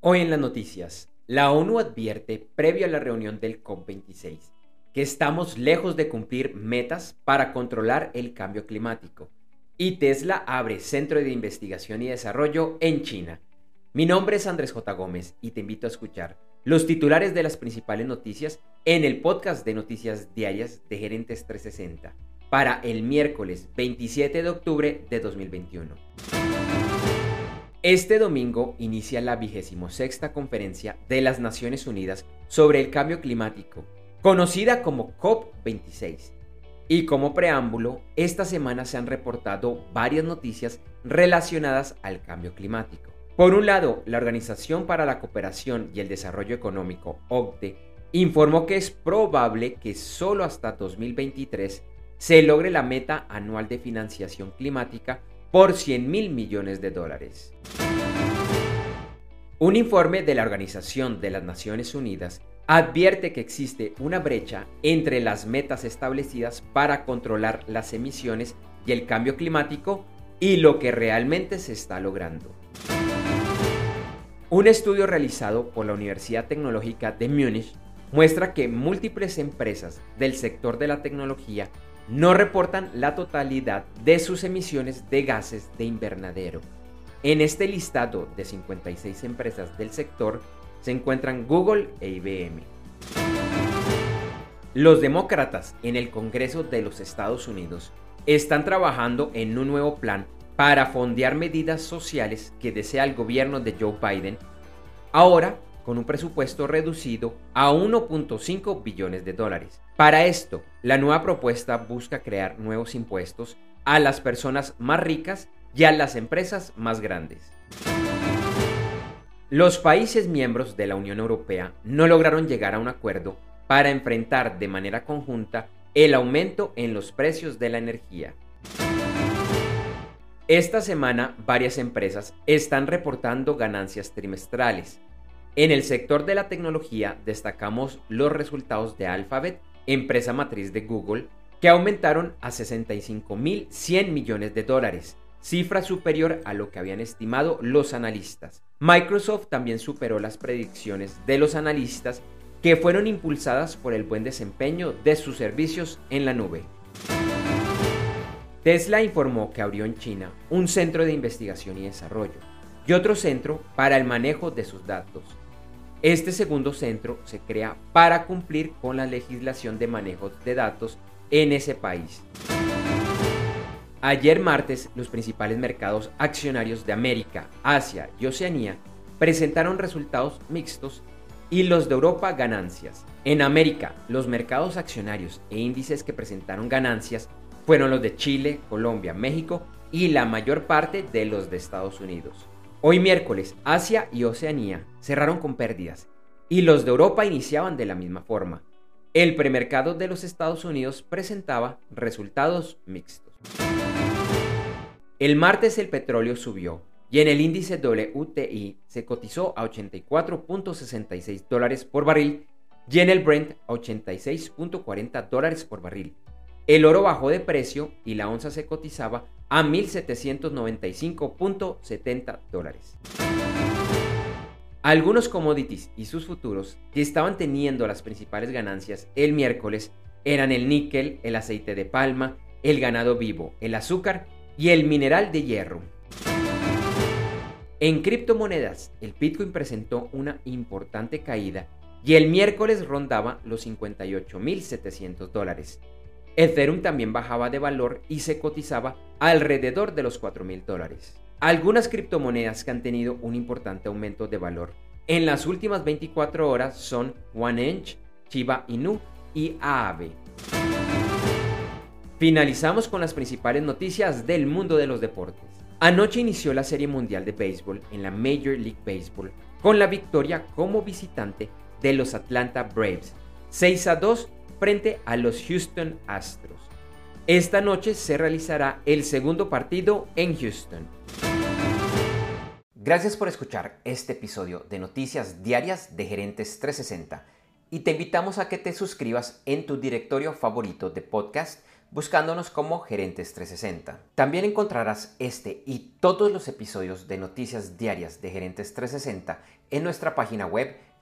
Hoy en las noticias, la ONU advierte, previo a la reunión del COP26, que estamos lejos de cumplir metas para controlar el cambio climático. Y Tesla abre centro de investigación y desarrollo en China. Mi nombre es Andrés J. Gómez y te invito a escuchar los titulares de las principales noticias en el podcast de noticias diarias de Gerentes 360 para el miércoles 27 de octubre de 2021. Este domingo inicia la vigésimo sexta conferencia de las Naciones Unidas sobre el cambio climático, conocida como COP26. Y como preámbulo, esta semana se han reportado varias noticias relacionadas al cambio climático. Por un lado, la Organización para la Cooperación y el Desarrollo Económico, OCDE, informó que es probable que solo hasta 2023 se logre la meta anual de financiación climática por 100 mil millones de dólares. Un informe de la Organización de las Naciones Unidas advierte que existe una brecha entre las metas establecidas para controlar las emisiones y el cambio climático y lo que realmente se está logrando. Un estudio realizado por la Universidad Tecnológica de Múnich muestra que múltiples empresas del sector de la tecnología no reportan la totalidad de sus emisiones de gases de invernadero. En este listado de 56 empresas del sector se encuentran Google e IBM. Los demócratas en el Congreso de los Estados Unidos están trabajando en un nuevo plan para fondear medidas sociales que desea el gobierno de Joe Biden, ahora con un presupuesto reducido a 1.5 billones de dólares. Para esto, la nueva propuesta busca crear nuevos impuestos a las personas más ricas y a las empresas más grandes. Los países miembros de la Unión Europea no lograron llegar a un acuerdo para enfrentar de manera conjunta el aumento en los precios de la energía. Esta semana varias empresas están reportando ganancias trimestrales. En el sector de la tecnología destacamos los resultados de Alphabet empresa matriz de Google, que aumentaron a 65.100 millones de dólares, cifra superior a lo que habían estimado los analistas. Microsoft también superó las predicciones de los analistas que fueron impulsadas por el buen desempeño de sus servicios en la nube. Tesla informó que abrió en China un centro de investigación y desarrollo y otro centro para el manejo de sus datos, este segundo centro se crea para cumplir con la legislación de manejo de datos en ese país. Ayer martes, los principales mercados accionarios de América, Asia y Oceanía presentaron resultados mixtos y los de Europa ganancias. En América, los mercados accionarios e índices que presentaron ganancias fueron los de Chile, Colombia, México y la mayor parte de los de Estados Unidos. Hoy miércoles, Asia y Oceanía cerraron con pérdidas y los de Europa iniciaban de la misma forma. El premercado de los Estados Unidos presentaba resultados mixtos. El martes el petróleo subió y en el índice WTI se cotizó a 84.66 dólares por barril y en el Brent a 86.40 dólares por barril. El oro bajó de precio y la onza se cotizaba a 1.795.70 dólares. Algunos commodities y sus futuros que estaban teniendo las principales ganancias el miércoles eran el níquel, el aceite de palma, el ganado vivo, el azúcar y el mineral de hierro. En criptomonedas, el Bitcoin presentó una importante caída y el miércoles rondaba los 58.700 dólares. Ethereum también bajaba de valor y se cotizaba alrededor de los 4 mil dólares. Algunas criptomonedas que han tenido un importante aumento de valor en las últimas 24 horas son OneInch, Chiba Inu y Aave. Finalizamos con las principales noticias del mundo de los deportes. Anoche inició la Serie Mundial de Béisbol en la Major League Baseball con la victoria como visitante de los Atlanta Braves, 6 a 2 frente a los Houston Astros. Esta noche se realizará el segundo partido en Houston. Gracias por escuchar este episodio de Noticias Diarias de Gerentes 360 y te invitamos a que te suscribas en tu directorio favorito de podcast buscándonos como Gerentes 360. También encontrarás este y todos los episodios de noticias diarias de Gerentes 360 en nuestra página web